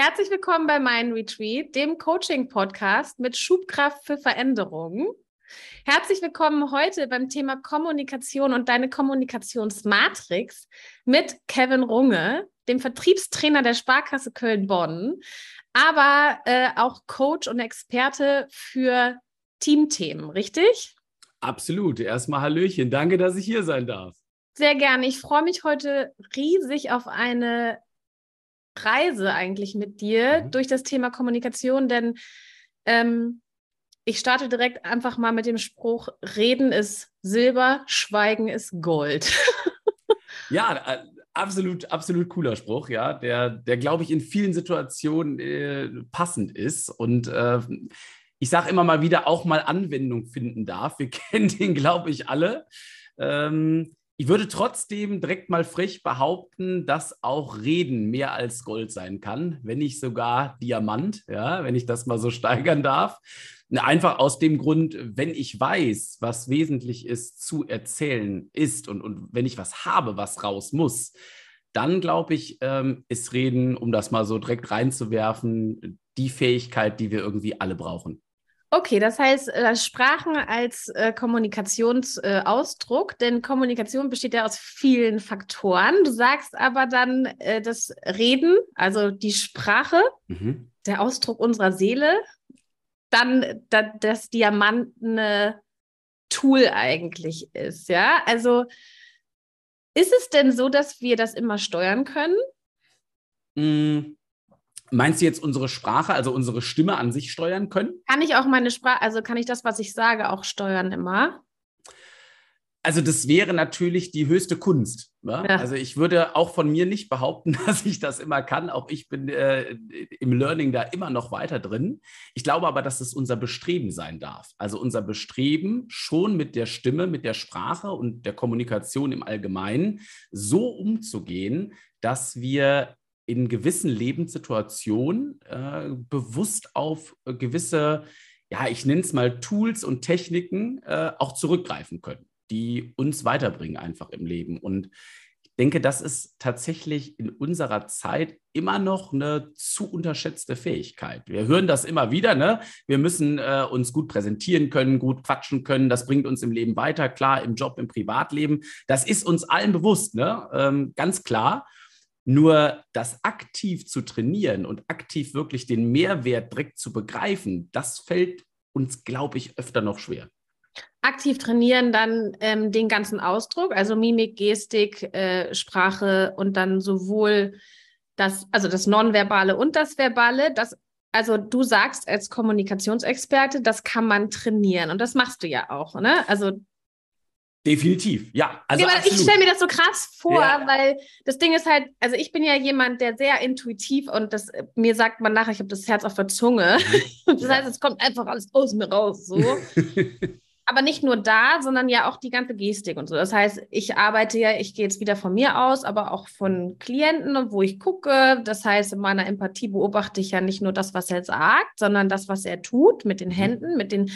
Herzlich willkommen bei Mein Retreat, dem Coaching-Podcast mit Schubkraft für Veränderungen. Herzlich willkommen heute beim Thema Kommunikation und deine Kommunikationsmatrix mit Kevin Runge, dem Vertriebstrainer der Sparkasse Köln-Bonn, aber äh, auch Coach und Experte für Teamthemen, richtig? Absolut. Erstmal Hallöchen. Danke, dass ich hier sein darf. Sehr gerne. Ich freue mich heute riesig auf eine Reise eigentlich mit dir mhm. durch das Thema Kommunikation, denn ähm, ich starte direkt einfach mal mit dem Spruch, Reden ist Silber, Schweigen ist Gold. ja, äh, absolut, absolut cooler Spruch, ja, der, der glaube ich, in vielen Situationen äh, passend ist und äh, ich sage immer mal wieder auch mal Anwendung finden darf. Wir kennen den, glaube ich, alle. Ähm, ich würde trotzdem direkt mal frech behaupten, dass auch Reden mehr als Gold sein kann, wenn nicht sogar Diamant, ja, wenn ich das mal so steigern darf. Einfach aus dem Grund, wenn ich weiß, was wesentlich ist zu erzählen ist und, und wenn ich was habe, was raus muss, dann glaube ich, ähm, ist Reden, um das mal so direkt reinzuwerfen, die Fähigkeit, die wir irgendwie alle brauchen. Okay, das heißt, äh, Sprachen als äh, Kommunikationsausdruck, äh, denn Kommunikation besteht ja aus vielen Faktoren. Du sagst aber dann äh, das Reden, also die Sprache, mhm. der Ausdruck unserer Seele, dann da, das diamantene Tool eigentlich ist, ja? Also ist es denn so, dass wir das immer steuern können? Mm. Meinst du jetzt unsere Sprache, also unsere Stimme an sich steuern können? Kann ich auch meine Sprache, also kann ich das, was ich sage, auch steuern immer? Also das wäre natürlich die höchste Kunst. Ja? Also ich würde auch von mir nicht behaupten, dass ich das immer kann. Auch ich bin äh, im Learning da immer noch weiter drin. Ich glaube aber, dass es unser Bestreben sein darf. Also unser Bestreben schon mit der Stimme, mit der Sprache und der Kommunikation im Allgemeinen so umzugehen, dass wir in gewissen Lebenssituationen äh, bewusst auf gewisse, ja, ich nenne es mal Tools und Techniken äh, auch zurückgreifen können, die uns weiterbringen einfach im Leben. Und ich denke, das ist tatsächlich in unserer Zeit immer noch eine zu unterschätzte Fähigkeit. Wir hören das immer wieder, ne? Wir müssen äh, uns gut präsentieren können, gut quatschen können. Das bringt uns im Leben weiter, klar, im Job, im Privatleben. Das ist uns allen bewusst, ne? Ähm, ganz klar. Nur das aktiv zu trainieren und aktiv wirklich den Mehrwert direkt zu begreifen, das fällt uns, glaube ich, öfter noch schwer. Aktiv trainieren dann ähm, den ganzen Ausdruck, also Mimik, Gestik, äh, Sprache und dann sowohl das, also das Nonverbale und das Verbale, das also du sagst als Kommunikationsexperte, das kann man trainieren und das machst du ja auch, ne? Also Definitiv, ja. Also ja, ich stelle mir das so krass vor, ja. weil das Ding ist halt, also ich bin ja jemand, der sehr intuitiv und das mir sagt man nachher, ich habe das Herz auf der Zunge. Das heißt, es kommt einfach alles aus mir raus. So. Aber nicht nur da, sondern ja auch die ganze Gestik und so. Das heißt, ich arbeite ja, ich gehe jetzt wieder von mir aus, aber auch von Klienten und wo ich gucke. Das heißt, in meiner Empathie beobachte ich ja nicht nur das, was er sagt, sondern das, was er tut mit den mhm. Händen, mit den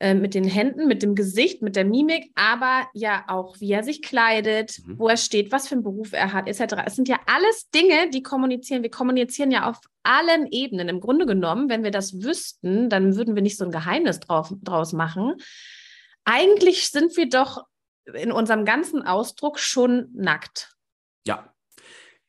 äh, mit den Händen, mit dem Gesicht, mit der Mimik, aber ja auch, wie er sich kleidet, mhm. wo er steht, was für einen Beruf er hat, etc. Es sind ja alles Dinge, die kommunizieren. Wir kommunizieren ja auf allen Ebenen. Im Grunde genommen, wenn wir das wüssten, dann würden wir nicht so ein Geheimnis drauf, draus machen. Eigentlich sind wir doch in unserem ganzen Ausdruck schon nackt. Ja,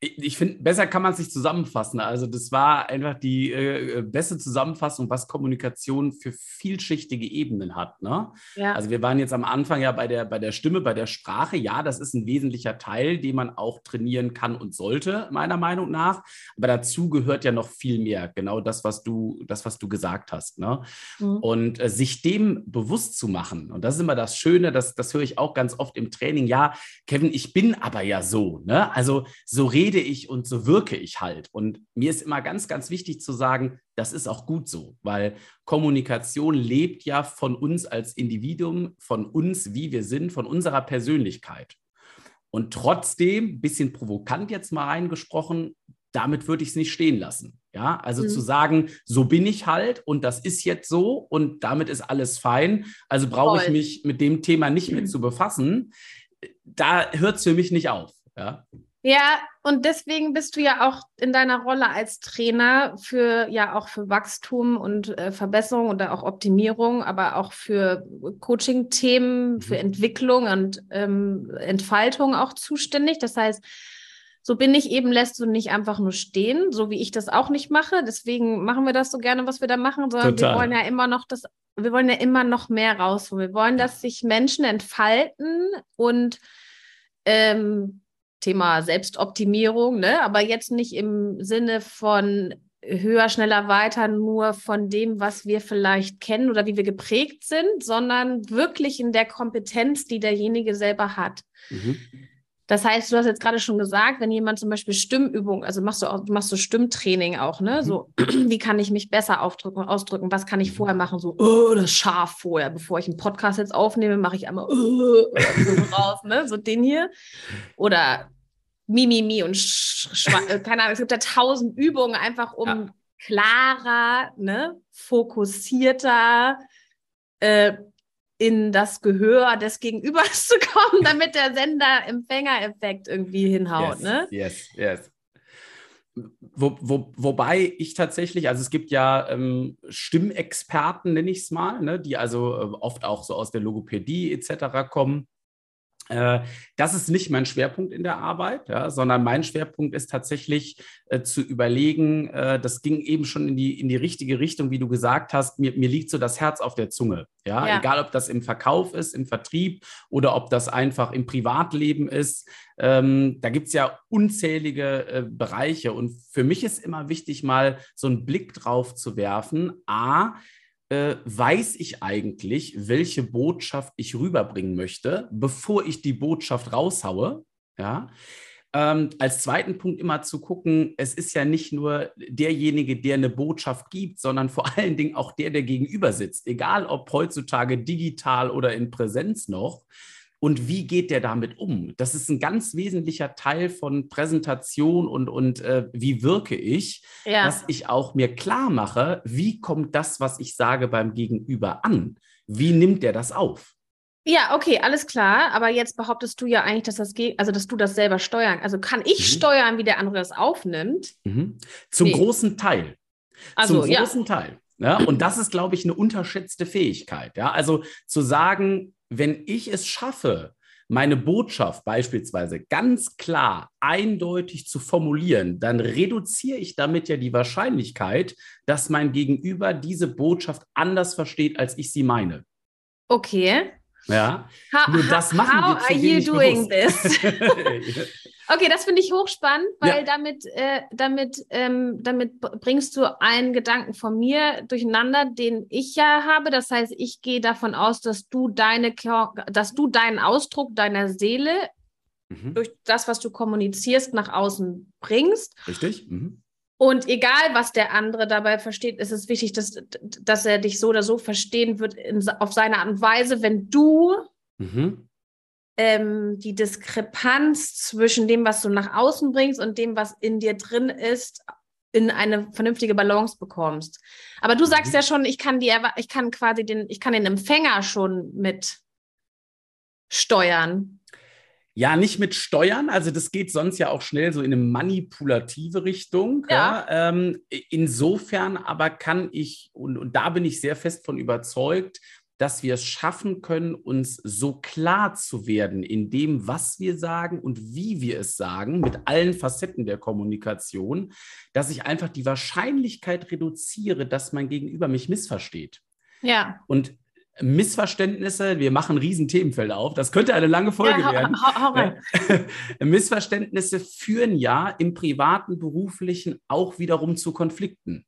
ich finde, besser kann man es nicht zusammenfassen. Also das war einfach die äh, beste Zusammenfassung, was Kommunikation für vielschichtige Ebenen hat. Ne? Ja. Also wir waren jetzt am Anfang ja bei der, bei der Stimme, bei der Sprache. Ja, das ist ein wesentlicher Teil, den man auch trainieren kann und sollte, meiner Meinung nach. Aber dazu gehört ja noch viel mehr. Genau das, was du, das, was du gesagt hast. Ne? Mhm. Und äh, sich dem bewusst zu machen. Und das ist immer das Schöne, das, das höre ich auch ganz oft im Training. Ja, Kevin, ich bin aber ja so. Ne? Also so reden rede ich und so wirke ich halt. Und mir ist immer ganz, ganz wichtig zu sagen, das ist auch gut so, weil Kommunikation lebt ja von uns als Individuum, von uns, wie wir sind, von unserer Persönlichkeit. Und trotzdem, ein bisschen provokant jetzt mal reingesprochen, damit würde ich es nicht stehen lassen. Ja, also mhm. zu sagen, so bin ich halt und das ist jetzt so und damit ist alles fein. Also brauche ich mich mit dem Thema nicht mehr zu befassen. Da hört es für mich nicht auf. Ja. Ja, und deswegen bist du ja auch in deiner Rolle als Trainer für ja auch für Wachstum und äh, Verbesserung oder auch Optimierung, aber auch für Coaching-Themen, mhm. für Entwicklung und ähm, Entfaltung auch zuständig. Das heißt, so bin ich eben, lässt du nicht einfach nur stehen, so wie ich das auch nicht mache. Deswegen machen wir das so gerne, was wir da machen, sondern Total. wir wollen ja immer noch das, wir wollen ja immer noch mehr rausholen. Wir wollen, dass sich Menschen entfalten und ähm, Thema Selbstoptimierung, ne? aber jetzt nicht im Sinne von höher, schneller, weiter, nur von dem, was wir vielleicht kennen oder wie wir geprägt sind, sondern wirklich in der Kompetenz, die derjenige selber hat. Mhm. Das heißt, du hast jetzt gerade schon gesagt, wenn jemand zum Beispiel Stimmübung, also machst du auch, machst du Stimmtraining auch, ne? Mhm. So, wie kann ich mich besser aufdrücken, ausdrücken? Was kann ich mhm. vorher machen? So, oh, das scharf vorher, bevor ich einen Podcast jetzt aufnehme, mache ich einmal oh, so raus, ne? So den hier. Oder Mimimi mi, mi und äh, keine Ahnung, es gibt da tausend Übungen einfach, um ja. klarer, ne, fokussierter, äh, in das Gehör des Gegenübers zu kommen, damit der Sender-Empfänger-Effekt irgendwie hinhaut. Yes, ne? yes, yes. Wo, wo, wobei ich tatsächlich, also es gibt ja ähm, Stimmexperten, nenne ich es mal, ne, die also äh, oft auch so aus der Logopädie etc. kommen das ist nicht mein Schwerpunkt in der Arbeit, ja, sondern mein Schwerpunkt ist tatsächlich äh, zu überlegen, äh, das ging eben schon in die, in die richtige Richtung, wie du gesagt hast, mir, mir liegt so das Herz auf der Zunge. Ja? ja. egal ob das im Verkauf ist, im Vertrieb oder ob das einfach im Privatleben ist. Ähm, da gibt es ja unzählige äh, Bereiche. Und für mich ist immer wichtig, mal so einen Blick drauf zu werfen. A, äh, weiß ich eigentlich, welche Botschaft ich rüberbringen möchte, bevor ich die Botschaft raushaue. Ja. Ähm, als zweiten Punkt immer zu gucken, es ist ja nicht nur derjenige, der eine Botschaft gibt, sondern vor allen Dingen auch der, der gegenüber sitzt. Egal ob heutzutage digital oder in Präsenz noch und wie geht der damit um? Das ist ein ganz wesentlicher Teil von Präsentation und, und äh, wie wirke ich, ja. dass ich auch mir klar mache, wie kommt das, was ich sage beim Gegenüber an? Wie nimmt der das auf? Ja, okay, alles klar. Aber jetzt behauptest du ja eigentlich, dass das geht, also dass du das selber steuern. Also kann ich mhm. steuern, wie der andere das aufnimmt? Mhm. Zum nee. großen Teil. Also, Zum großen ja. Teil. Ja, und das ist, glaube ich, eine unterschätzte Fähigkeit. Ja, also zu sagen, wenn ich es schaffe, meine Botschaft beispielsweise ganz klar, eindeutig zu formulieren, dann reduziere ich damit ja die Wahrscheinlichkeit, dass mein Gegenüber diese Botschaft anders versteht, als ich sie meine. Okay. Ja. How, Nur das machen how zu are you doing bewusst. this? Okay, das finde ich hochspannend, weil ja. damit, äh, damit, ähm, damit bringst du einen Gedanken von mir durcheinander, den ich ja habe. Das heißt, ich gehe davon aus, dass du deine, dass du deinen Ausdruck deiner Seele mhm. durch das, was du kommunizierst, nach außen bringst. Richtig. Mhm. Und egal, was der andere dabei versteht, ist es wichtig, dass, dass er dich so oder so verstehen wird in, auf seine Art und Weise, wenn du mhm ähm, die Diskrepanz zwischen dem, was du nach außen bringst und dem, was in dir drin ist, in eine vernünftige Balance bekommst. Aber du sagst mhm. ja schon, ich kann die, ich kann quasi den, ich kann den Empfänger schon mit steuern. Ja, nicht mit Steuern, also das geht sonst ja auch schnell so in eine manipulative Richtung. Ja. ja ähm, insofern aber kann ich, und, und da bin ich sehr fest von überzeugt, dass wir es schaffen können, uns so klar zu werden in dem, was wir sagen und wie wir es sagen, mit allen Facetten der Kommunikation, dass ich einfach die Wahrscheinlichkeit reduziere, dass mein Gegenüber mich missversteht. Ja. Und Missverständnisse, wir machen riesen Themenfelder auf, das könnte eine lange Folge ja, werden. Hau, hau rein. Missverständnisse führen ja im privaten, beruflichen auch wiederum zu Konflikten.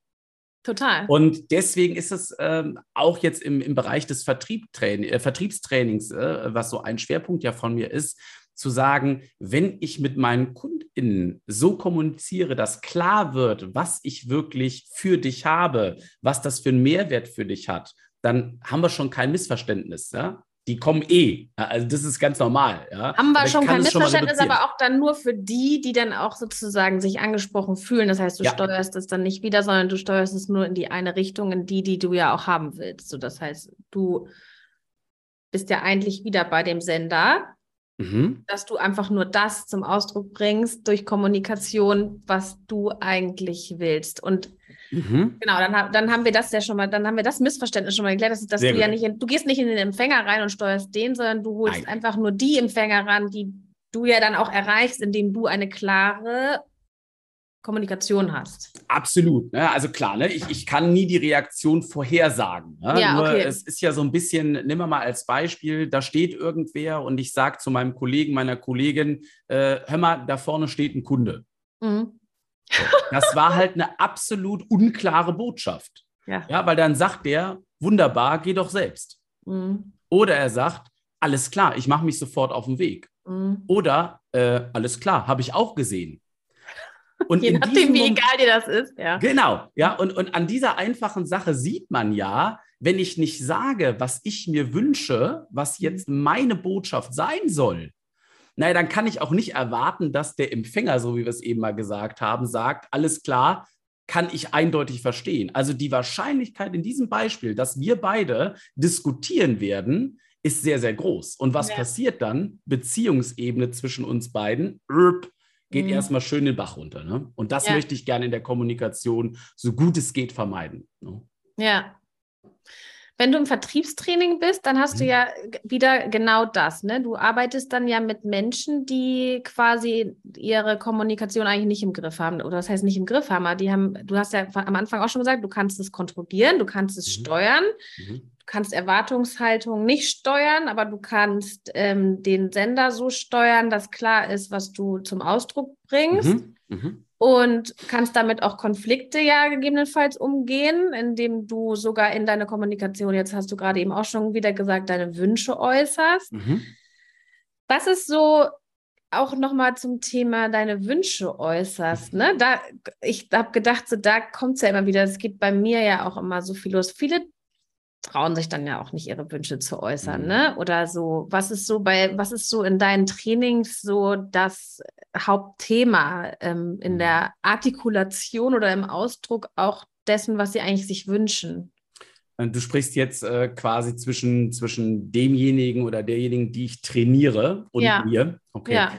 Total. Und deswegen ist es ähm, auch jetzt im, im Bereich des Vertriebstrain äh, Vertriebstrainings, äh, was so ein Schwerpunkt ja von mir ist, zu sagen, wenn ich mit meinen KundInnen so kommuniziere, dass klar wird, was ich wirklich für dich habe, was das für einen Mehrwert für dich hat, dann haben wir schon kein Missverständnis. Ja? die kommen eh. Also das ist ganz normal. Ja. Haben wir schon kein Missverständnis, aber auch dann nur für die, die dann auch sozusagen sich angesprochen fühlen. Das heißt, du ja. steuerst es dann nicht wieder, sondern du steuerst es nur in die eine Richtung, in die, die du ja auch haben willst. So, das heißt, du bist ja eigentlich wieder bei dem Sender Mhm. Dass du einfach nur das zum Ausdruck bringst durch Kommunikation, was du eigentlich willst. Und mhm. genau, dann, dann haben wir das ja schon mal, dann haben wir das Missverständnis schon mal geklärt, dass, dass du gut. ja nicht in, du gehst nicht in den Empfänger rein und steuerst den, sondern du holst Nein. einfach nur die Empfänger ran, die du ja dann auch erreichst, indem du eine klare Kommunikation hast. Absolut. Ne? Also klar, ne? ich, ich kann nie die Reaktion vorhersagen. Ne? Ja, Nur okay. es ist ja so ein bisschen, nimm mal als Beispiel, da steht irgendwer und ich sage zu meinem Kollegen, meiner Kollegin, äh, hör mal, da vorne steht ein Kunde. Mhm. Das war halt eine absolut unklare Botschaft. Ja. ja weil dann sagt der, wunderbar, geh doch selbst. Mhm. Oder er sagt, alles klar, ich mache mich sofort auf den Weg. Mhm. Oder äh, alles klar, habe ich auch gesehen. Und Je nachdem, wie egal dir das ist. Ja. Genau, ja. Und, und an dieser einfachen Sache sieht man ja, wenn ich nicht sage, was ich mir wünsche, was mhm. jetzt meine Botschaft sein soll, naja, dann kann ich auch nicht erwarten, dass der Empfänger, so wie wir es eben mal gesagt haben, sagt, alles klar, kann ich eindeutig verstehen. Also die Wahrscheinlichkeit in diesem Beispiel, dass wir beide diskutieren werden, ist sehr, sehr groß. Und was ja. passiert dann? Beziehungsebene zwischen uns beiden geht mhm. erstmal schön den Bach runter. Ne? Und das ja. möchte ich gerne in der Kommunikation so gut es geht vermeiden. Ne? Ja. Wenn du im Vertriebstraining bist, dann hast mhm. du ja wieder genau das. Ne? Du arbeitest dann ja mit Menschen, die quasi ihre Kommunikation eigentlich nicht im Griff haben. Oder das heißt nicht im Griff haben, aber die haben, du hast ja am Anfang auch schon gesagt, du kannst es kontrollieren, du kannst es mhm. steuern. Mhm. Du kannst Erwartungshaltung nicht steuern, aber du kannst ähm, den Sender so steuern, dass klar ist, was du zum Ausdruck bringst. Mhm. Und kannst damit auch Konflikte ja gegebenenfalls umgehen, indem du sogar in deiner Kommunikation, jetzt hast du gerade eben auch schon wieder gesagt, deine Wünsche äußerst. Mhm. Was ist so auch nochmal zum Thema deine Wünsche äußerst. Ne? Da, ich habe gedacht, so, da kommt es ja immer wieder. Es geht bei mir ja auch immer so viel los. Viele trauen sich dann ja auch nicht ihre Wünsche zu äußern, mhm. ne? Oder so. Was ist so bei, was ist so in deinen Trainings so das Hauptthema ähm, in mhm. der Artikulation oder im Ausdruck auch dessen, was sie eigentlich sich wünschen? Äh, du sprichst jetzt äh, quasi zwischen, zwischen demjenigen oder derjenigen, die ich trainiere und ja. mir. Okay. Ja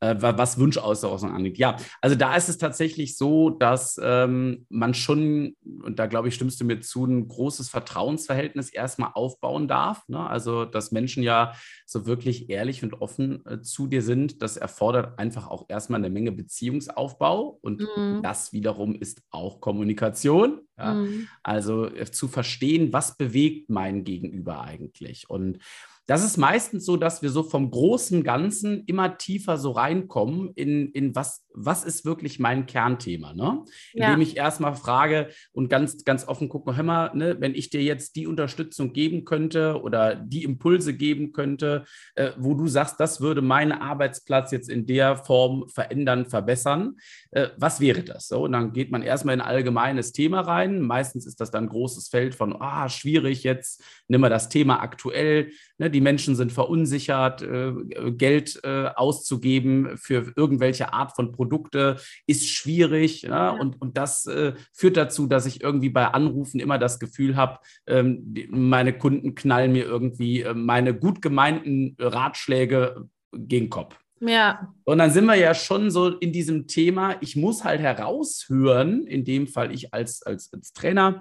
äh, was Wunschausdruck angeht. Ja, also da ist es tatsächlich so, dass ähm, man schon, und da glaube ich, stimmst du mir zu, ein großes Vertrauensverhältnis erstmal aufbauen darf. Ne? Also, dass Menschen ja so wirklich ehrlich und offen äh, zu dir sind, das erfordert einfach auch erstmal eine Menge Beziehungsaufbau und mhm. das wiederum ist auch Kommunikation. Ja? Mhm. Also äh, zu verstehen, was bewegt mein Gegenüber eigentlich und das ist meistens so, dass wir so vom großen Ganzen immer tiefer so reinkommen in, in was, was ist wirklich mein Kernthema, ne? Indem ja. ich erstmal frage und ganz, ganz offen gucke, hör mal, ne, wenn ich dir jetzt die Unterstützung geben könnte oder die Impulse geben könnte, äh, wo du sagst, das würde meinen Arbeitsplatz jetzt in der Form verändern, verbessern, äh, was wäre das? So, und dann geht man erstmal in ein allgemeines Thema rein. Meistens ist das dann ein großes Feld von, ah, schwierig, jetzt nimm mal das Thema aktuell. Ne, die Menschen sind verunsichert, äh, Geld äh, auszugeben für irgendwelche Art von Produkte ist schwierig. Ja? Und, und das äh, führt dazu, dass ich irgendwie bei Anrufen immer das Gefühl habe, ähm, die, meine Kunden knallen mir irgendwie meine gut gemeinten Ratschläge gegen Kopf. Ja. Und dann sind wir ja schon so in diesem Thema, ich muss halt heraushören, in dem Fall ich als, als, als Trainer,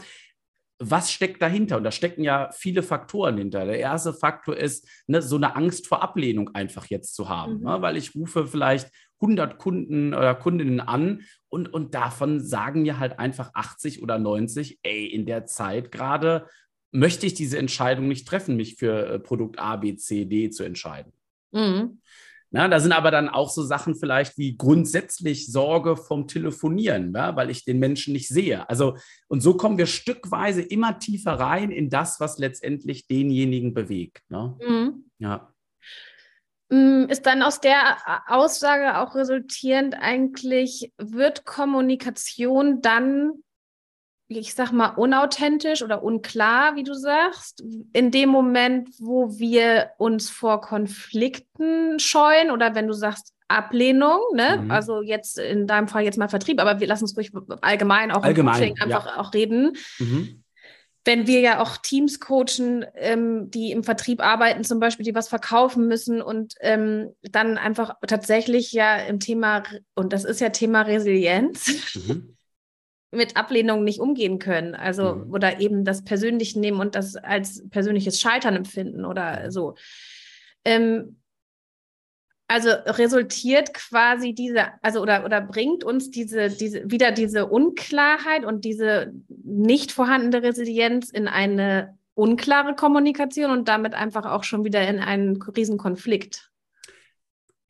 was steckt dahinter? Und da stecken ja viele Faktoren hinter. Der erste Faktor ist, ne, so eine Angst vor Ablehnung einfach jetzt zu haben, mhm. ne, weil ich rufe vielleicht 100 Kunden oder Kundinnen an und, und davon sagen mir halt einfach 80 oder 90, ey, in der Zeit gerade möchte ich diese Entscheidung nicht treffen, mich für äh, Produkt A, B, C, D zu entscheiden. Mhm. Na, da sind aber dann auch so Sachen vielleicht wie grundsätzlich Sorge vom Telefonieren, ja, weil ich den Menschen nicht sehe. Also, und so kommen wir stückweise immer tiefer rein in das, was letztendlich denjenigen bewegt. Ne? Mhm. Ja. Mm, ist dann aus der Aussage auch resultierend eigentlich, wird Kommunikation dann ich sag mal, unauthentisch oder unklar, wie du sagst, in dem Moment, wo wir uns vor Konflikten scheuen oder wenn du sagst Ablehnung, ne? Mhm. Also jetzt in deinem Fall jetzt mal Vertrieb, aber wir lassen uns ruhig allgemein auch allgemein, einfach ja. auch reden. Mhm. wenn wir ja auch Teams coachen, ähm, die im Vertrieb arbeiten, zum Beispiel, die was verkaufen müssen und ähm, dann einfach tatsächlich ja im Thema, und das ist ja Thema Resilienz, mhm. Mit Ablehnung nicht umgehen können. Also, mhm. oder eben das persönlich nehmen und das als persönliches Scheitern empfinden oder so. Ähm, also resultiert quasi diese, also oder, oder bringt uns diese, diese, wieder diese Unklarheit und diese nicht vorhandene Resilienz in eine unklare Kommunikation und damit einfach auch schon wieder in einen Riesenkonflikt.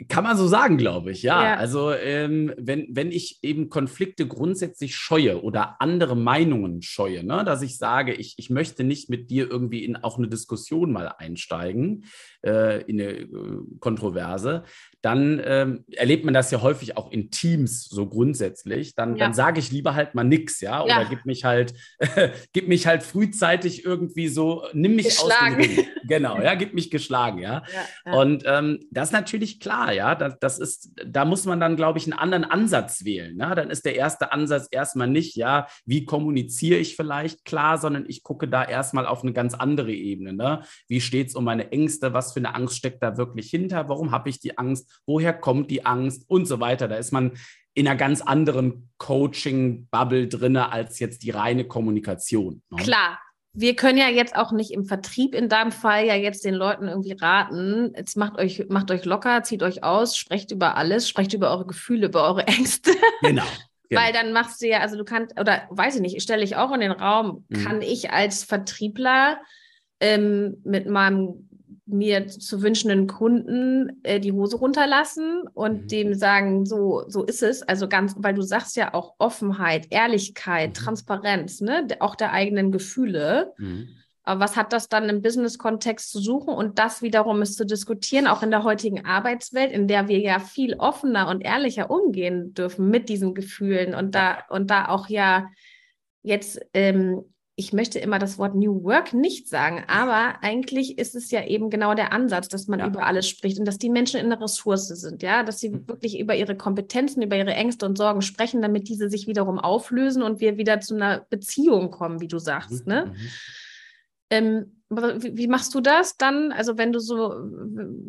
Kann man so sagen, glaube ich, ja. ja. Also ähm, wenn, wenn ich eben Konflikte grundsätzlich scheue oder andere Meinungen scheue, ne, dass ich sage, ich, ich möchte nicht mit dir irgendwie in auch eine Diskussion mal einsteigen, äh, in eine äh, Kontroverse, dann ähm, erlebt man das ja häufig auch in Teams so grundsätzlich. Dann, ja. dann sage ich lieber halt mal nichts, ja, oder ja. gib mich halt, gib mich halt frühzeitig irgendwie so, nimm mich geschlagen. aus dem Ring. Genau, ja, gib mich geschlagen, ja. ja Und ähm, das ist natürlich klar, ja. Das, das ist, da muss man dann, glaube ich, einen anderen Ansatz wählen. Ne? Dann ist der erste Ansatz erstmal nicht, ja, wie kommuniziere ich vielleicht klar, sondern ich gucke da erstmal auf eine ganz andere Ebene. Ne? Wie steht es um meine Ängste? Was für eine Angst steckt da wirklich hinter? Warum habe ich die Angst? Woher kommt die Angst und so weiter. Da ist man in einer ganz anderen Coaching-Bubble drin als jetzt die reine Kommunikation. Ne? Klar. Wir können ja jetzt auch nicht im Vertrieb in deinem Fall ja jetzt den Leuten irgendwie raten. Jetzt macht euch, macht euch locker, zieht euch aus, sprecht über alles, sprecht über eure Gefühle, über eure Ängste. Genau. Genau. Weil dann machst du ja, also du kannst, oder weiß ich nicht, stelle ich auch in den Raum, mhm. kann ich als Vertriebler ähm, mit meinem mir zu wünschenden Kunden äh, die Hose runterlassen und mhm. dem sagen, so, so ist es. Also ganz, weil du sagst ja auch Offenheit, Ehrlichkeit, mhm. Transparenz, ne, auch der eigenen Gefühle. Mhm. Aber was hat das dann im Business-Kontext zu suchen? Und das wiederum ist zu diskutieren, auch in der heutigen Arbeitswelt, in der wir ja viel offener und ehrlicher umgehen dürfen mit diesen Gefühlen und da, und da auch ja jetzt ähm, ich möchte immer das Wort New Work nicht sagen, aber eigentlich ist es ja eben genau der Ansatz, dass man ja. über alles spricht und dass die Menschen in der Ressource sind, ja, dass sie mhm. wirklich über ihre Kompetenzen, über ihre Ängste und Sorgen sprechen, damit diese sich wiederum auflösen und wir wieder zu einer Beziehung kommen, wie du sagst, mhm. ne? Mhm. Ähm, wie machst du das dann? Also wenn du so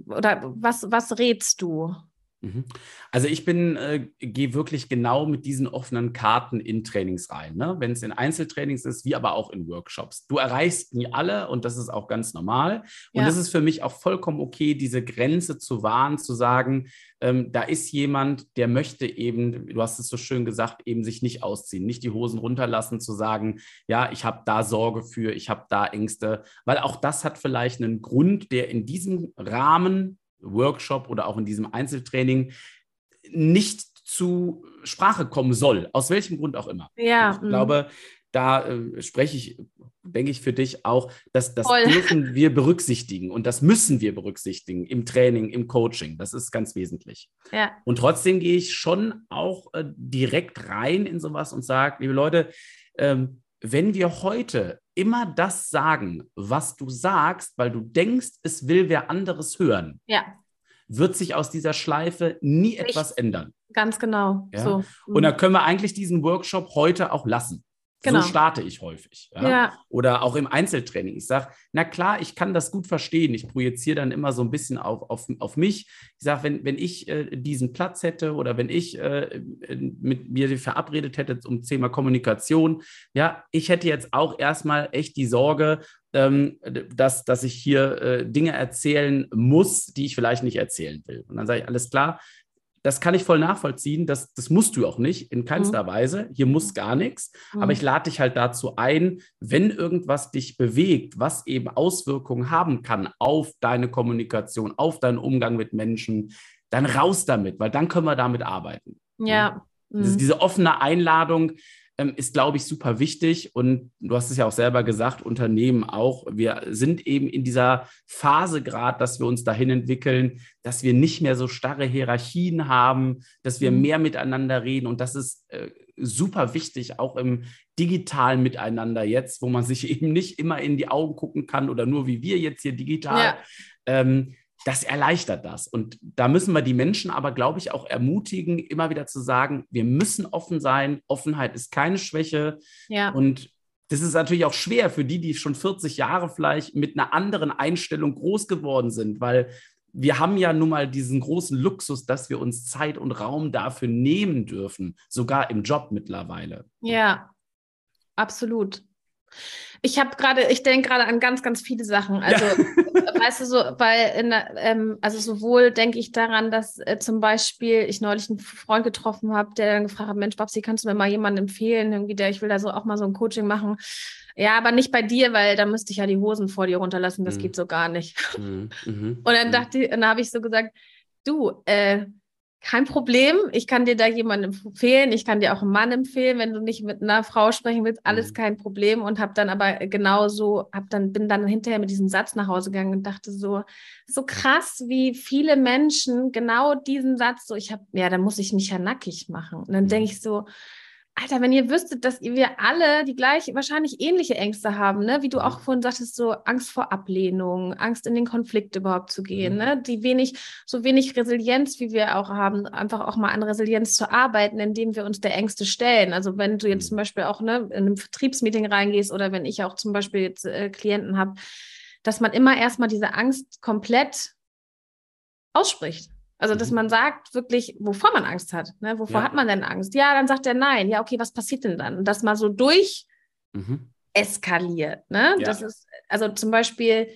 oder was was rätst du? Mhm. Also ich bin, äh, gehe wirklich genau mit diesen offenen Karten in Trainings rein. Ne? Wenn es in Einzeltrainings ist, wie aber auch in Workshops. Du erreichst nie alle und das ist auch ganz normal. Und es ja. ist für mich auch vollkommen okay, diese Grenze zu wahren, zu sagen, ähm, da ist jemand, der möchte eben, du hast es so schön gesagt, eben sich nicht ausziehen, nicht die Hosen runterlassen, zu sagen, ja, ich habe da Sorge für, ich habe da Ängste, weil auch das hat vielleicht einen Grund, der in diesem Rahmen Workshop oder auch in diesem Einzeltraining nicht zu Sprache kommen soll, aus welchem Grund auch immer. Ja. Ich mm. glaube, da äh, spreche ich, denke ich, für dich auch, dass das Voll. dürfen wir berücksichtigen und das müssen wir berücksichtigen im Training, im Coaching. Das ist ganz wesentlich. Ja. Und trotzdem gehe ich schon auch äh, direkt rein in sowas und sage, liebe Leute, ähm, wenn wir heute immer das sagen, was du sagst, weil du denkst, es will wer anderes hören, ja. wird sich aus dieser Schleife nie Nicht. etwas ändern. Ganz genau. Ja? So. Und da können wir eigentlich diesen Workshop heute auch lassen. Genau. So starte ich häufig. Ja? ja? Oder auch im Einzeltraining. Ich sage, na klar, ich kann das gut verstehen. Ich projiziere dann immer so ein bisschen auf, auf, auf mich. Ich sage, wenn, wenn ich äh, diesen Platz hätte oder wenn ich äh, mit mir verabredet hätte zum Thema Kommunikation, ja, ich hätte jetzt auch erstmal echt die Sorge, ähm, dass, dass ich hier äh, Dinge erzählen muss, die ich vielleicht nicht erzählen will. Und dann sage ich, alles klar, das kann ich voll nachvollziehen. Das, das musst du auch nicht, in keinster mhm. Weise. Hier muss gar nichts. Mhm. Aber ich lade dich halt dazu ein, wenn irgendwas dich bewegt, was eben Auswirkungen haben kann auf deine Kommunikation, auf deinen Umgang mit Menschen, dann raus damit, weil dann können wir damit arbeiten. Ja. Mhm. Diese offene Einladung, ist, glaube ich, super wichtig. Und du hast es ja auch selber gesagt, Unternehmen auch. Wir sind eben in dieser Phase gerade, dass wir uns dahin entwickeln, dass wir nicht mehr so starre Hierarchien haben, dass wir mhm. mehr miteinander reden. Und das ist äh, super wichtig, auch im digitalen Miteinander jetzt, wo man sich eben nicht immer in die Augen gucken kann oder nur wie wir jetzt hier digital. Ja. Ähm, das erleichtert das. Und da müssen wir die Menschen aber, glaube ich, auch ermutigen, immer wieder zu sagen, wir müssen offen sein. Offenheit ist keine Schwäche. Ja. Und das ist natürlich auch schwer für die, die schon 40 Jahre vielleicht mit einer anderen Einstellung groß geworden sind, weil wir haben ja nun mal diesen großen Luxus, dass wir uns Zeit und Raum dafür nehmen dürfen, sogar im Job mittlerweile. Ja, absolut. Ich habe gerade, ich denke gerade an ganz, ganz viele Sachen. Also, ja. weißt du, so, weil, in, ähm, also sowohl denke ich daran, dass äh, zum Beispiel ich neulich einen Freund getroffen habe, der dann gefragt hat, Mensch, Babsi, kannst du mir mal jemanden empfehlen, irgendwie, der, ich will da so auch mal so ein Coaching machen. Ja, aber nicht bei dir, weil da müsste ich ja die Hosen vor dir runterlassen, das mhm. geht so gar nicht. Mhm. Mhm. Und dann mhm. dachte ich, dann habe ich so gesagt, du, äh, kein Problem. Ich kann dir da jemanden empfehlen. Ich kann dir auch einen Mann empfehlen, wenn du nicht mit einer Frau sprechen willst. Alles mhm. kein Problem. Und habe dann aber genauso, hab dann, bin dann hinterher mit diesem Satz nach Hause gegangen und dachte so, so krass, wie viele Menschen genau diesen Satz so, ich habe, ja, da muss ich mich ja nackig machen. Und dann denke mhm. ich so, Alter, wenn ihr wüsstet, dass wir alle die gleiche, wahrscheinlich ähnliche Ängste haben, ne? Wie du auch vorhin sagtest, so Angst vor Ablehnung, Angst in den Konflikt überhaupt zu gehen, mhm. ne? Die wenig, so wenig Resilienz, wie wir auch haben, einfach auch mal an Resilienz zu arbeiten, indem wir uns der Ängste stellen. Also wenn du jetzt mhm. zum Beispiel auch ne, in einem Vertriebsmeeting reingehst oder wenn ich auch zum Beispiel jetzt äh, Klienten habe, dass man immer erstmal diese Angst komplett ausspricht. Also, dass mhm. man sagt wirklich, wovor man Angst hat. Ne? Wovor ja. hat man denn Angst? Ja, dann sagt er nein. Ja, okay, was passiert denn dann? Und das mal so durch mhm. eskaliert. Ne? Ja. Das ist, also zum Beispiel,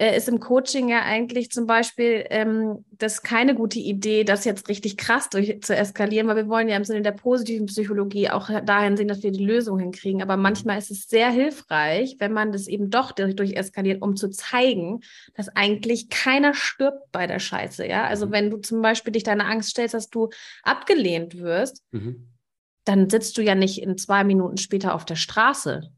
äh, ist im Coaching ja eigentlich zum Beispiel ähm, das keine gute Idee, das jetzt richtig krass durch, zu eskalieren, weil wir wollen ja im Sinne der positiven Psychologie auch dahin sehen, dass wir die Lösung hinkriegen. Aber manchmal ist es sehr hilfreich, wenn man das eben doch durch eskaliert, um zu zeigen, dass eigentlich keiner stirbt bei der Scheiße. Ja, also mhm. wenn du zum Beispiel dich deine Angst stellst, dass du abgelehnt wirst, mhm. dann sitzt du ja nicht in zwei Minuten später auf der Straße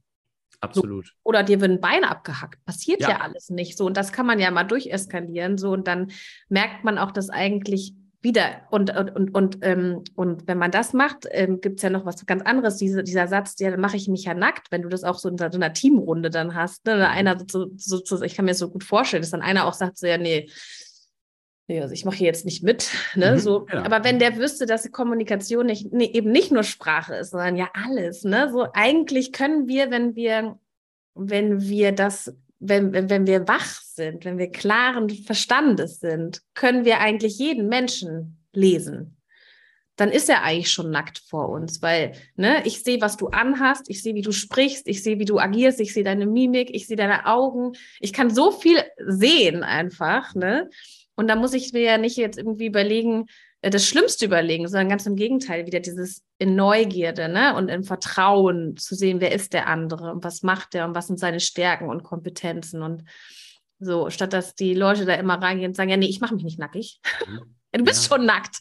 Absolut. So, oder dir wird ein Bein abgehackt. Passiert ja. ja. alles nicht so. Und das kann man ja mal durcheskalieren. So, und dann merkt man auch, dass eigentlich wieder und und und und, ähm, und wenn man das macht, ähm, gibt es ja noch was ganz anderes. Diese, dieser Satz, ja, dann mache ich mich ja nackt, wenn du das auch so in so einer Teamrunde dann hast. Ne? Mhm. Einer so, so, so, ich kann mir das so gut vorstellen, dass dann einer auch sagt so, ja, nee, also ich mache hier jetzt nicht mit. Ne? Mhm, so, genau. Aber wenn der wüsste, dass die Kommunikation nicht, nee, eben nicht nur Sprache ist, sondern ja alles. Ne? So eigentlich können wir, wenn wir, wenn wir das, wenn, wenn, wenn wir wach sind, wenn wir klaren Verstandes sind, können wir eigentlich jeden Menschen lesen. Dann ist er eigentlich schon nackt vor uns, weil ne, ich sehe, was du anhast, ich sehe, wie du sprichst, ich sehe, wie du agierst, ich sehe deine Mimik, ich sehe deine Augen. Ich kann so viel sehen einfach, ne? Und da muss ich mir ja nicht jetzt irgendwie überlegen, äh, das Schlimmste überlegen, sondern ganz im Gegenteil, wieder dieses in Neugierde ne? und in Vertrauen zu sehen, wer ist der andere und was macht der und was sind seine Stärken und Kompetenzen und so, statt dass die Leute da immer reingehen und sagen, ja, nee, ich mache mich nicht nackig. Mhm. du bist ja. schon nackt.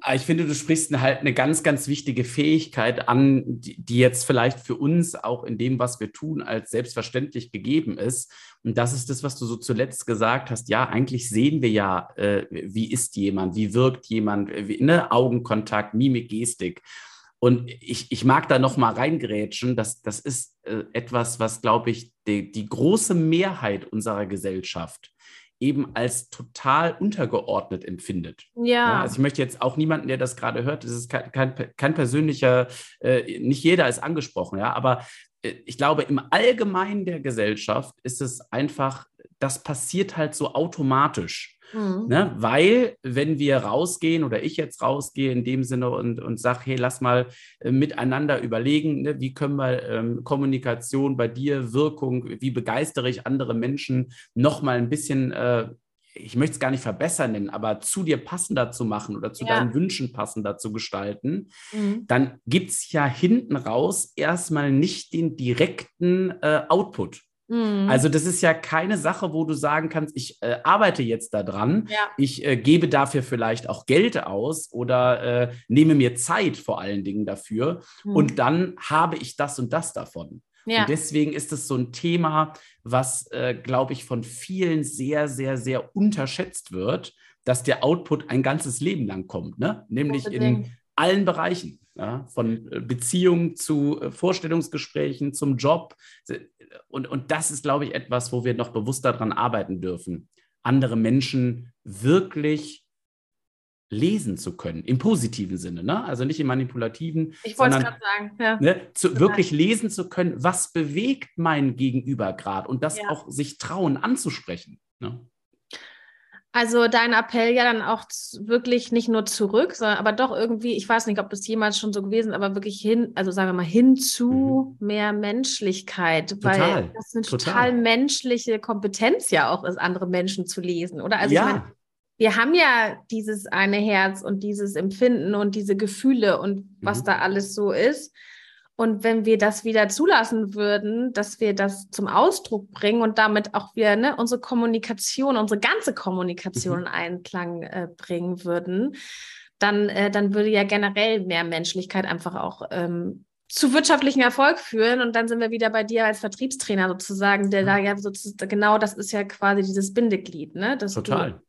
Ah, ich finde, du sprichst halt eine ganz, ganz wichtige Fähigkeit an, die, jetzt vielleicht für uns auch in dem, was wir tun, als selbstverständlich gegeben ist. Und das ist das, was du so zuletzt gesagt hast. Ja, eigentlich sehen wir ja, äh, wie ist jemand, wie wirkt jemand, wie, ne? Augenkontakt, Mimik, Gestik. Und ich, ich mag da noch mal reingrätschen. Das, das ist äh, etwas, was, glaube ich, die, die große Mehrheit unserer Gesellschaft eben als total untergeordnet empfindet. Ja. ja. Also ich möchte jetzt auch niemanden, der das gerade hört, das ist kein, kein, kein persönlicher, äh, nicht jeder ist angesprochen, ja, aber äh, ich glaube, im Allgemeinen der Gesellschaft ist es einfach, das passiert halt so automatisch. Mhm. Ne? Weil, wenn wir rausgehen oder ich jetzt rausgehe in dem Sinne und, und sage, hey, lass mal äh, miteinander überlegen, ne? wie können wir ähm, Kommunikation bei dir, Wirkung, wie begeistere ich andere Menschen noch mal ein bisschen äh, ich möchte es gar nicht verbessern nennen, aber zu dir passender zu machen oder zu ja. deinen Wünschen passender zu gestalten, mhm. dann gibt es ja hinten raus erstmal nicht den direkten äh, Output. Mhm. Also das ist ja keine Sache, wo du sagen kannst, ich äh, arbeite jetzt daran, ja. ich äh, gebe dafür vielleicht auch Geld aus oder äh, nehme mir Zeit vor allen Dingen dafür mhm. und dann habe ich das und das davon. Ja. Und deswegen ist es so ein Thema, was, äh, glaube ich, von vielen sehr, sehr, sehr unterschätzt wird, dass der Output ein ganzes Leben lang kommt, ne? nämlich in allen Bereichen. Ja? Von äh, Beziehungen zu äh, Vorstellungsgesprächen, zum Job, und, und das ist, glaube ich, etwas, wo wir noch bewusster daran arbeiten dürfen, andere Menschen wirklich lesen zu können, im positiven Sinne, ne? also nicht im manipulativen. Ich wollte es gerade sagen. Ja. Ne, zu, wirklich lesen zu können, was bewegt mein Gegenüber gerade und das ja. auch sich trauen anzusprechen. Ne? Also dein Appell ja dann auch wirklich nicht nur zurück, sondern aber doch irgendwie, ich weiß nicht, ob das jemals schon so gewesen, aber wirklich hin, also sagen wir mal hin zu mhm. mehr Menschlichkeit, total, weil das eine total. total menschliche Kompetenz ja auch ist, andere Menschen zu lesen, oder? Also ja. ich meine, wir haben ja dieses eine Herz und dieses Empfinden und diese Gefühle und was mhm. da alles so ist. Und wenn wir das wieder zulassen würden, dass wir das zum Ausdruck bringen und damit auch wir ne, unsere Kommunikation, unsere ganze Kommunikation mhm. in Einklang äh, bringen würden, dann, äh, dann würde ja generell mehr Menschlichkeit einfach auch ähm, zu wirtschaftlichen Erfolg führen. Und dann sind wir wieder bei dir als Vertriebstrainer sozusagen, der mhm. da ja sozusagen, genau das ist ja quasi dieses Bindeglied, ne? Dass Total. du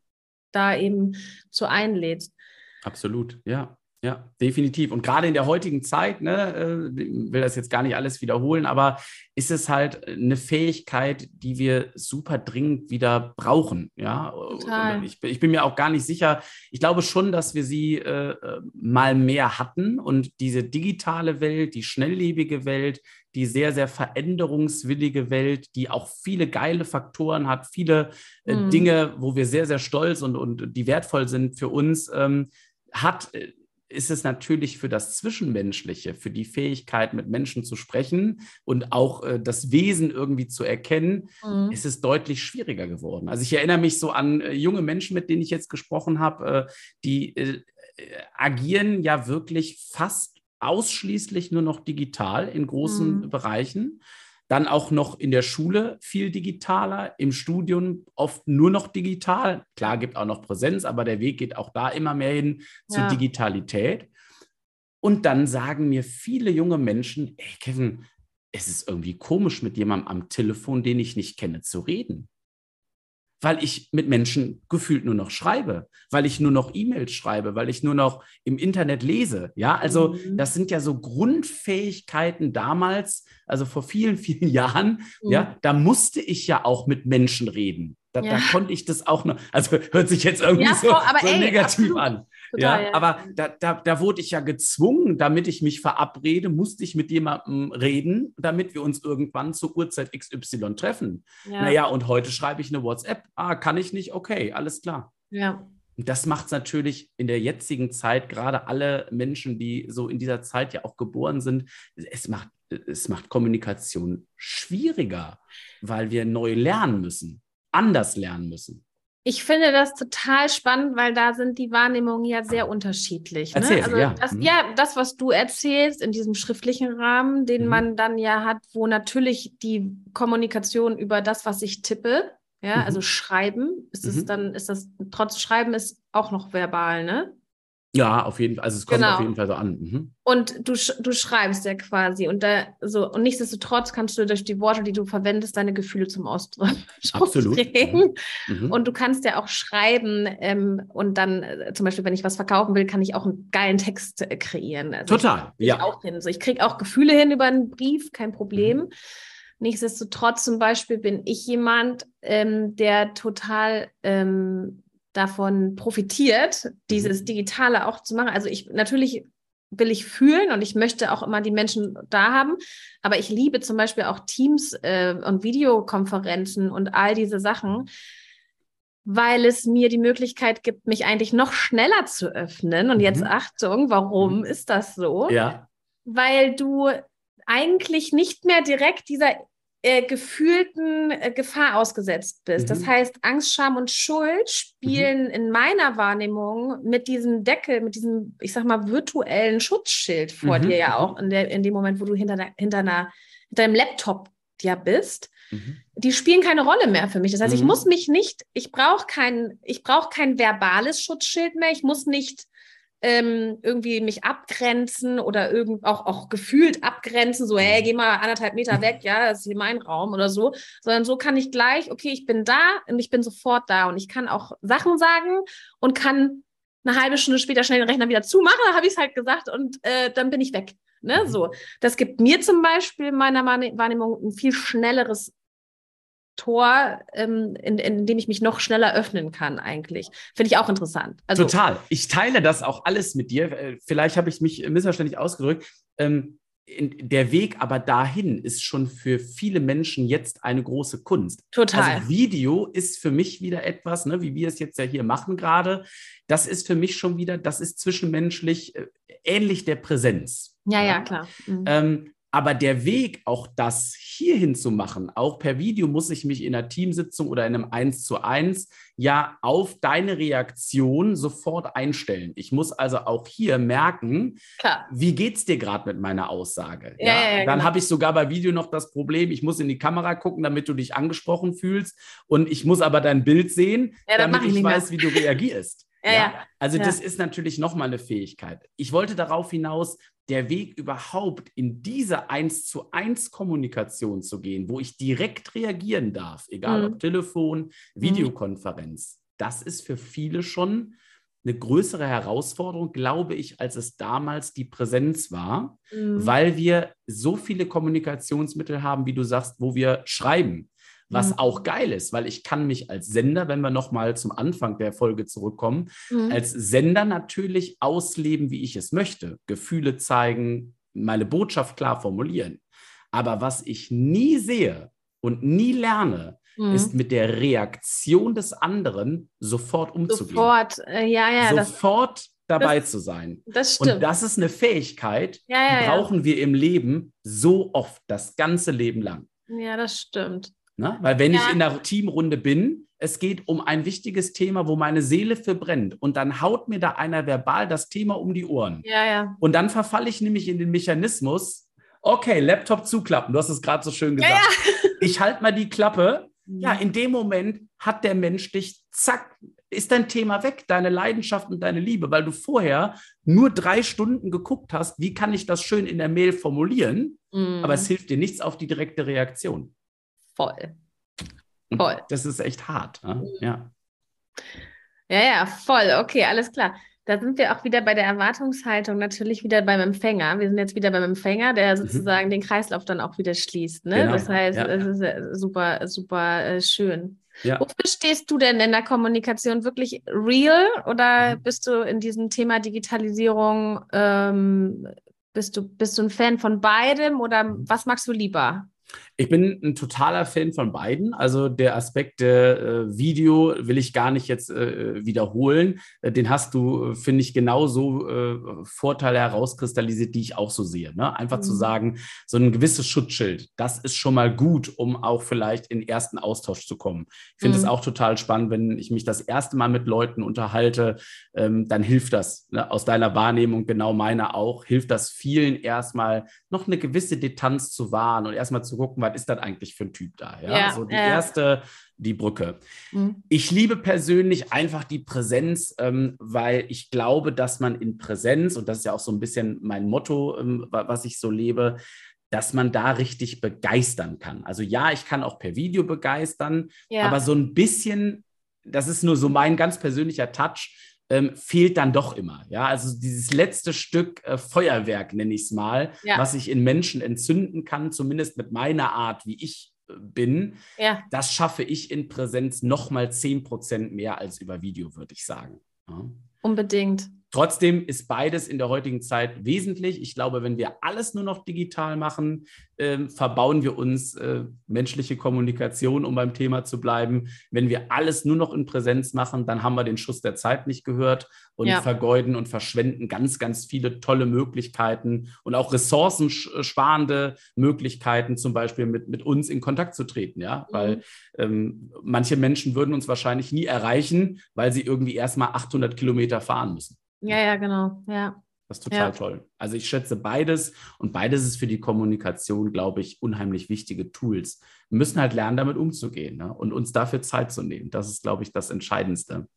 da eben zu einlädst. Absolut, ja. Ja, definitiv. Und gerade in der heutigen Zeit, ne, äh, will das jetzt gar nicht alles wiederholen, aber ist es halt eine Fähigkeit, die wir super dringend wieder brauchen. Ja, Total. Ich, ich, bin mir auch gar nicht sicher. Ich glaube schon, dass wir sie äh, mal mehr hatten und diese digitale Welt, die schnelllebige Welt, die sehr, sehr veränderungswillige Welt, die auch viele geile Faktoren hat, viele äh, mhm. Dinge, wo wir sehr, sehr stolz und, und die wertvoll sind für uns, ähm, hat äh, ist es natürlich für das Zwischenmenschliche, für die Fähigkeit, mit Menschen zu sprechen und auch äh, das Wesen irgendwie zu erkennen, mhm. ist es deutlich schwieriger geworden. Also ich erinnere mich so an äh, junge Menschen, mit denen ich jetzt gesprochen habe, äh, die äh, agieren ja wirklich fast ausschließlich nur noch digital in großen mhm. Bereichen. Dann auch noch in der Schule viel digitaler, im Studium oft nur noch digital. Klar, gibt auch noch Präsenz, aber der Weg geht auch da immer mehr hin zur ja. Digitalität. Und dann sagen mir viele junge Menschen, ey Kevin, es ist irgendwie komisch, mit jemandem am Telefon, den ich nicht kenne, zu reden weil ich mit Menschen gefühlt nur noch schreibe, weil ich nur noch E-Mails schreibe, weil ich nur noch im Internet lese. Ja, also mhm. das sind ja so Grundfähigkeiten damals, also vor vielen, vielen Jahren. Mhm. Ja, da musste ich ja auch mit Menschen reden. Da, ja. da, konnte ich das auch noch, also hört sich jetzt irgendwie ja, so, so ey, negativ absolut. an. Total, ja, ja, aber da, da, da wurde ich ja gezwungen, damit ich mich verabrede, musste ich mit jemandem reden, damit wir uns irgendwann zur Uhrzeit XY treffen. Ja. Naja, und heute schreibe ich eine WhatsApp. Ah, kann ich nicht? Okay, alles klar. Ja. Und das macht es natürlich in der jetzigen Zeit, gerade alle Menschen, die so in dieser Zeit ja auch geboren sind, es macht, es macht Kommunikation schwieriger, weil wir neu lernen müssen, anders lernen müssen. Ich finde das total spannend, weil da sind die Wahrnehmungen ja sehr unterschiedlich. Ne? Erzähl, also ja. Das, mhm. ja, das, was du erzählst in diesem schriftlichen Rahmen, den mhm. man dann ja hat, wo natürlich die Kommunikation über das, was ich tippe, ja, mhm. also Schreiben, ist es mhm. dann, ist das, trotz Schreiben ist auch noch verbal, ne? Ja, auf jeden Fall. Also es kommt genau. auf jeden Fall so an. Mhm. Und du, du schreibst ja quasi und da so und nichtsdestotrotz kannst du durch die Worte, die du verwendest, deine Gefühle zum Ausdruck bringen. Mhm. Und du kannst ja auch schreiben ähm, und dann äh, zum Beispiel, wenn ich was verkaufen will, kann ich auch einen geilen Text äh, kreieren. Also Total, ich, ja. Auch hin. So, ich kriege auch Gefühle hin über einen Brief, kein Problem. Mhm. Nichtsdestotrotz zum Beispiel bin ich jemand, ähm, der total ähm, davon profitiert, dieses mhm. Digitale auch zu machen. Also ich natürlich will ich fühlen und ich möchte auch immer die Menschen da haben. Aber ich liebe zum Beispiel auch Teams äh, und Videokonferenzen und all diese Sachen, weil es mir die Möglichkeit gibt, mich eigentlich noch schneller zu öffnen. Und mhm. jetzt Achtung, warum mhm. ist das so? Ja. Weil du eigentlich nicht mehr direkt dieser äh, gefühlten äh, Gefahr ausgesetzt bist. Mhm. Das heißt, Angst, Scham und Schuld spielen mhm. in meiner Wahrnehmung mit diesem Deckel, mit diesem, ich sag mal, virtuellen Schutzschild vor mhm. dir ja auch, in, der, in dem Moment, wo du hinter, hinter, einer, hinter einem Laptop ja bist. Mhm. Die spielen keine Rolle mehr für mich. Das heißt, ich mhm. muss mich nicht, ich brauche kein, ich brauche kein verbales Schutzschild mehr. Ich muss nicht ähm, irgendwie mich abgrenzen oder irgend auch, auch gefühlt abgrenzen, so, hey, geh mal anderthalb Meter weg, ja, das ist hier mein Raum oder so, sondern so kann ich gleich, okay, ich bin da und ich bin sofort da und ich kann auch Sachen sagen und kann eine halbe Stunde später schnell den Rechner wieder zumachen, da habe ich es halt gesagt und äh, dann bin ich weg. Ne, mhm. so. Das gibt mir zum Beispiel meiner Wahrnehmung ein viel schnelleres Tor, ähm, in, in, dem ich mich noch schneller öffnen kann, eigentlich. Finde ich auch interessant. Also, Total. Ich teile das auch alles mit dir. Äh, vielleicht habe ich mich missverständlich ausgedrückt. Ähm, der Weg aber dahin ist schon für viele Menschen jetzt eine große Kunst. Total. Also Video ist für mich wieder etwas, ne, wie wir es jetzt ja hier machen gerade. Das ist für mich schon wieder, das ist zwischenmenschlich äh, ähnlich der Präsenz. Ja, ja, ja klar. Mhm. Ähm, aber der Weg, auch das hierhin zu machen, auch per Video, muss ich mich in einer Teamsitzung oder in einem Eins zu eins ja auf deine Reaktion sofort einstellen. Ich muss also auch hier merken, Klar. wie es dir gerade mit meiner Aussage? Ja, ja, ja Dann genau. habe ich sogar bei Video noch das Problem, ich muss in die Kamera gucken, damit du dich angesprochen fühlst. Und ich muss aber dein Bild sehen, damit ich, ich weiß, wie du reagierst. Ja, ja. Also ja. das ist natürlich nochmal eine Fähigkeit. Ich wollte darauf hinaus, der Weg überhaupt in diese eins zu eins Kommunikation zu gehen, wo ich direkt reagieren darf, egal mhm. ob Telefon. Videokonferenz, mhm. das ist für viele schon eine größere Herausforderung, glaube ich, als es damals die Präsenz war, mhm. weil wir so viele Kommunikationsmittel haben, wie du sagst, wo wir schreiben, was mhm. auch geil ist, weil ich kann mich als Sender, wenn wir nochmal zum Anfang der Folge zurückkommen, mhm. als Sender natürlich ausleben, wie ich es möchte. Gefühle zeigen, meine Botschaft klar formulieren. Aber was ich nie sehe und nie lerne, mhm. ist mit der Reaktion des anderen sofort umzugehen. Sofort, äh, ja, ja. Sofort dabei das, zu sein. Das stimmt. Und das ist eine Fähigkeit, ja, ja, die brauchen ja. wir im Leben so oft, das ganze Leben lang. Ja, das stimmt. Ne? Weil wenn ja. ich in der Teamrunde bin, es geht um ein wichtiges Thema, wo meine Seele für brennt. Und dann haut mir da einer verbal das Thema um die Ohren. Ja, ja. Und dann verfalle ich nämlich in den Mechanismus, okay, Laptop zuklappen, du hast es gerade so schön gesagt. Ja, ja. Ich halte mal die Klappe. Ja, in dem Moment hat der Mensch dich, zack, ist dein Thema weg, deine Leidenschaft und deine Liebe, weil du vorher nur drei Stunden geguckt hast, wie kann ich das schön in der Mail formulieren, mhm. aber es hilft dir nichts auf die direkte Reaktion. Voll. Voll. Das ist echt hart. Ne? Ja. Ja, ja, voll. Okay, alles klar. Da sind wir auch wieder bei der Erwartungshaltung, natürlich wieder beim Empfänger. Wir sind jetzt wieder beim Empfänger, der mhm. sozusagen mhm. den Kreislauf dann auch wieder schließt. Ne? Genau. Das heißt, ja. es ist super, super äh, schön. Ja. Wofür stehst du denn in der Kommunikation? Wirklich real oder mhm. bist du in diesem Thema Digitalisierung, ähm, bist, du, bist du ein Fan von beidem oder mhm. was magst du lieber? Ich bin ein totaler Fan von beiden. Also der Aspekt der äh, Video will ich gar nicht jetzt äh, wiederholen. Äh, den hast du, finde ich, genauso äh, Vorteile herauskristallisiert, die ich auch so sehe. Ne? Einfach mhm. zu sagen, so ein gewisses Schutzschild, das ist schon mal gut, um auch vielleicht in ersten Austausch zu kommen. Ich finde es mhm. auch total spannend, wenn ich mich das erste Mal mit Leuten unterhalte, ähm, dann hilft das ne? aus deiner Wahrnehmung, genau meiner auch, hilft das vielen erstmal noch eine gewisse Distanz zu wahren und erstmal zu gucken, was ist das eigentlich für ein Typ da? Ja, ja so die ja. erste, die Brücke. Mhm. Ich liebe persönlich einfach die Präsenz, ähm, weil ich glaube, dass man in Präsenz, und das ist ja auch so ein bisschen mein Motto, ähm, was ich so lebe, dass man da richtig begeistern kann. Also ja, ich kann auch per Video begeistern, ja. aber so ein bisschen, das ist nur so mein ganz persönlicher Touch, ähm, fehlt dann doch immer. Ja, also dieses letzte Stück äh, Feuerwerk, nenne ich es mal, ja. was ich in Menschen entzünden kann, zumindest mit meiner Art, wie ich äh, bin, ja. das schaffe ich in Präsenz noch mal 10 Prozent mehr als über Video, würde ich sagen. Ja. Unbedingt. Trotzdem ist beides in der heutigen Zeit wesentlich. Ich glaube, wenn wir alles nur noch digital machen, äh, verbauen wir uns äh, menschliche Kommunikation, um beim Thema zu bleiben. Wenn wir alles nur noch in Präsenz machen, dann haben wir den Schuss der Zeit nicht gehört und ja. vergeuden und verschwenden ganz, ganz viele tolle Möglichkeiten und auch ressourcensparende Möglichkeiten, zum Beispiel mit, mit uns in Kontakt zu treten. Ja, mhm. weil ähm, manche Menschen würden uns wahrscheinlich nie erreichen, weil sie irgendwie erstmal 800 Kilometer fahren müssen. Ja, ja, genau. Ja. Das ist total ja. toll. Also ich schätze beides und beides ist für die Kommunikation, glaube ich, unheimlich wichtige Tools. Wir müssen halt lernen, damit umzugehen ne? und uns dafür Zeit zu nehmen. Das ist, glaube ich, das Entscheidendste.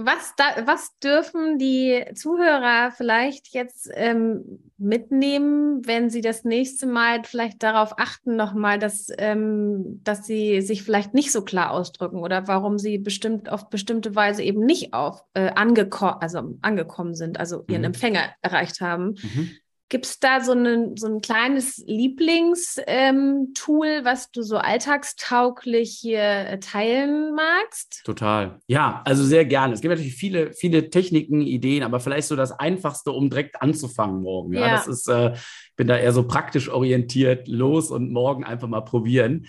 Was, da, was dürfen die Zuhörer vielleicht jetzt ähm, mitnehmen, wenn sie das nächste Mal vielleicht darauf achten, nochmal, dass, ähm, dass sie sich vielleicht nicht so klar ausdrücken oder warum sie bestimmt auf bestimmte Weise eben nicht auf äh, angeko also angekommen sind, also ihren mhm. Empfänger erreicht haben. Mhm. Gibt es da so, eine, so ein kleines Lieblingstool, ähm, was du so alltagstauglich hier äh, teilen magst? Total. Ja, also sehr gerne. Es gibt natürlich viele, viele Techniken, Ideen, aber vielleicht so das Einfachste, um direkt anzufangen morgen. Ja, ja. das ist, äh, ich bin da eher so praktisch orientiert, los und morgen einfach mal probieren.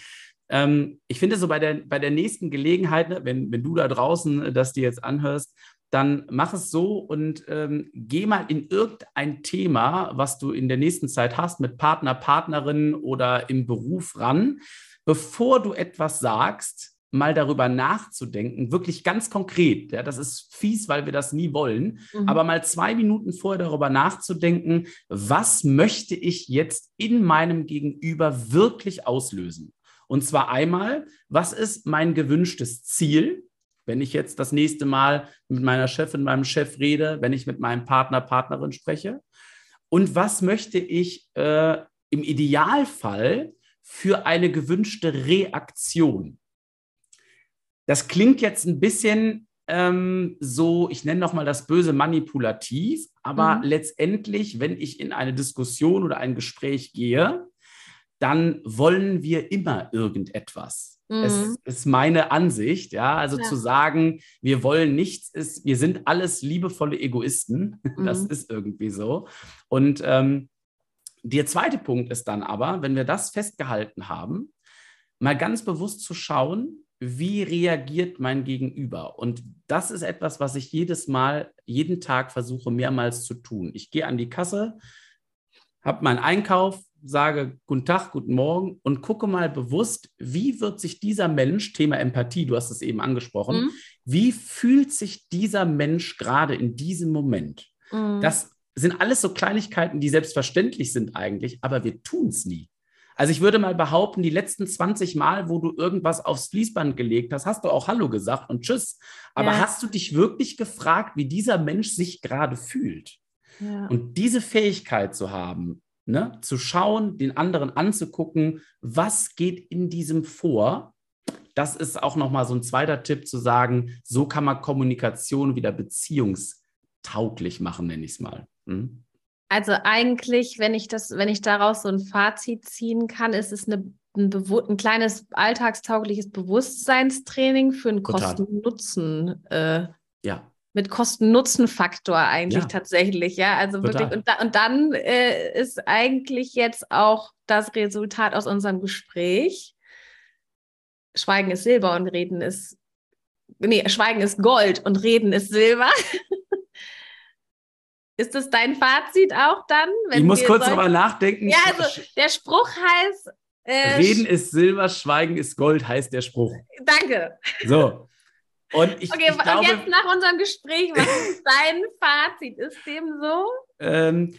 Ähm, ich finde so bei der, bei der nächsten Gelegenheit, ne, wenn, wenn du da draußen äh, das dir jetzt anhörst, dann mach es so und ähm, geh mal in irgendein Thema, was du in der nächsten Zeit hast, mit Partner, Partnerin oder im Beruf ran, bevor du etwas sagst, mal darüber nachzudenken, wirklich ganz konkret. Ja, das ist fies, weil wir das nie wollen, mhm. aber mal zwei Minuten vorher darüber nachzudenken, was möchte ich jetzt in meinem Gegenüber wirklich auslösen? Und zwar einmal, was ist mein gewünschtes Ziel? Wenn ich jetzt das nächste Mal mit meiner Chefin, meinem Chef rede, wenn ich mit meinem Partner, Partnerin spreche. Und was möchte ich äh, im Idealfall für eine gewünschte Reaktion? Das klingt jetzt ein bisschen ähm, so, ich nenne nochmal das böse manipulativ, aber mhm. letztendlich, wenn ich in eine Diskussion oder ein Gespräch gehe, dann wollen wir immer irgendetwas. Mhm. Es ist meine Ansicht, ja. Also ja. zu sagen, wir wollen nichts, ist, wir sind alles liebevolle Egoisten. Mhm. Das ist irgendwie so. Und ähm, der zweite Punkt ist dann aber, wenn wir das festgehalten haben, mal ganz bewusst zu schauen, wie reagiert mein Gegenüber? Und das ist etwas, was ich jedes Mal, jeden Tag versuche mehrmals zu tun. Ich gehe an die Kasse, habe meinen Einkauf, sage guten Tag, guten Morgen und gucke mal bewusst, wie wird sich dieser Mensch, Thema Empathie, du hast es eben angesprochen, mhm. wie fühlt sich dieser Mensch gerade in diesem Moment? Mhm. Das sind alles so Kleinigkeiten, die selbstverständlich sind eigentlich, aber wir tun es nie. Also ich würde mal behaupten, die letzten 20 Mal, wo du irgendwas aufs Fließband gelegt hast, hast du auch Hallo gesagt und Tschüss. Aber ja. hast du dich wirklich gefragt, wie dieser Mensch sich gerade fühlt? Ja. Und diese Fähigkeit zu haben, ne, zu schauen, den anderen anzugucken, was geht in diesem vor. Das ist auch nochmal so ein zweiter Tipp zu sagen, so kann man Kommunikation wieder beziehungstauglich machen, nenne ich es mal. Hm? Also eigentlich, wenn ich das, wenn ich daraus so ein Fazit ziehen kann, ist es eine, ein, ein, kleines alltagstaugliches Bewusstseinstraining für einen Kosten-Nutzen. Äh, ja mit Kosten-Nutzen-Faktor eigentlich ja. tatsächlich, ja. Also Total. wirklich, und, da, und dann äh, ist eigentlich jetzt auch das Resultat aus unserem Gespräch. Schweigen ist Silber und Reden ist, nee, Schweigen ist Gold und Reden ist Silber. ist das dein Fazit auch dann? ich muss kurz drüber nachdenken. Ja, also der Spruch heißt. Äh, Reden ist Silber, Schweigen ist Gold, heißt der Spruch. Danke. So. Und ich, okay, ich glaube, und jetzt nach unserem Gespräch, was ist dein Fazit? Ist dem so? Ähm,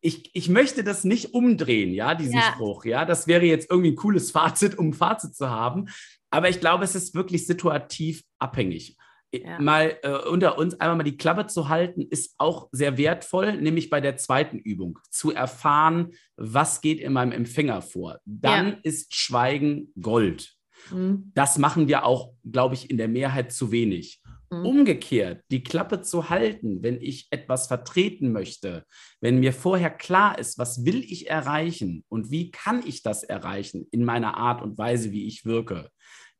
ich, ich möchte das nicht umdrehen, ja, diesen ja. Spruch. Ja, das wäre jetzt irgendwie ein cooles Fazit, um ein Fazit zu haben. Aber ich glaube, es ist wirklich situativ abhängig. Ja. Mal äh, unter uns einmal mal die Klappe zu halten, ist auch sehr wertvoll, nämlich bei der zweiten Übung, zu erfahren, was geht in meinem Empfänger vor. Dann ja. ist Schweigen Gold. Mhm. Das machen wir auch, glaube ich, in der Mehrheit zu wenig. Mhm. Umgekehrt, die Klappe zu halten, wenn ich etwas vertreten möchte, wenn mir vorher klar ist, was will ich erreichen und wie kann ich das erreichen in meiner Art und Weise, wie ich wirke,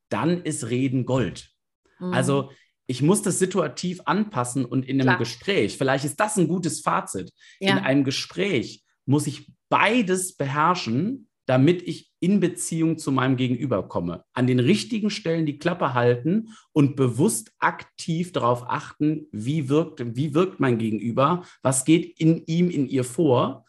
dann ist Reden Gold. Mhm. Also ich muss das situativ anpassen und in einem Klar. Gespräch, vielleicht ist das ein gutes Fazit, ja. in einem Gespräch muss ich beides beherrschen, damit ich in Beziehung zu meinem Gegenüber komme. An den richtigen Stellen die Klappe halten und bewusst aktiv darauf achten, wie wirkt, wie wirkt mein Gegenüber, was geht in ihm, in ihr vor.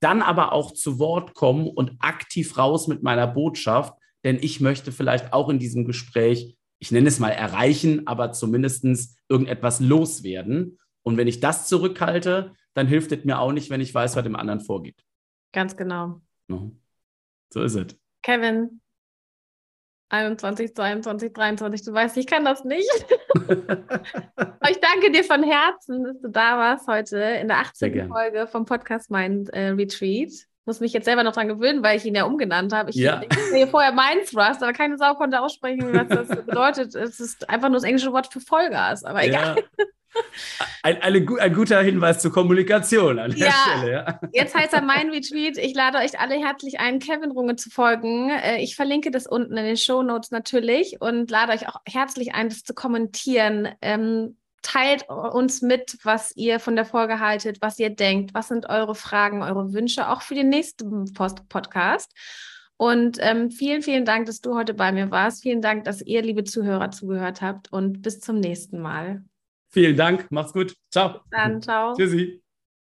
Dann aber auch zu Wort kommen und aktiv raus mit meiner Botschaft, denn ich möchte vielleicht auch in diesem Gespräch, ich nenne es mal erreichen, aber zumindest irgendetwas loswerden. Und wenn ich das zurückhalte, dann hilft es mir auch nicht, wenn ich weiß, was dem anderen vorgeht. Ganz genau. Mhm. So ist es. Kevin, 21, 22, 23, du weißt, ich kann das nicht. Aber ich danke dir von Herzen, dass du da warst heute in der 18. Folge vom Podcast Mind äh, Retreat. Muss mich jetzt selber noch dran gewöhnen, weil ich ihn ja umgenannt habe. Ich ja. hier vorher Mind Thrust, aber keine Sau konnte aussprechen, was das bedeutet. Es ist einfach nur das englische Wort für Vollgas, aber egal. Ja. Ein, eine, ein guter Hinweis zur Kommunikation an der ja, Stelle. Ja. Jetzt heißt er mein Retweet. Ich lade euch alle herzlich ein, Kevin Runge zu folgen. Äh, ich verlinke das unten in den Show Notes natürlich und lade euch auch herzlich ein, das zu kommentieren. Ähm, teilt uns mit, was ihr von der Folge haltet, was ihr denkt, was sind eure Fragen, eure Wünsche, auch für den nächsten Post Podcast. Und ähm, vielen, vielen Dank, dass du heute bei mir warst. Vielen Dank, dass ihr, liebe Zuhörer, zugehört habt und bis zum nächsten Mal. Vielen Dank. Macht's gut. Ciao. Dann, ciao. Tschüssi.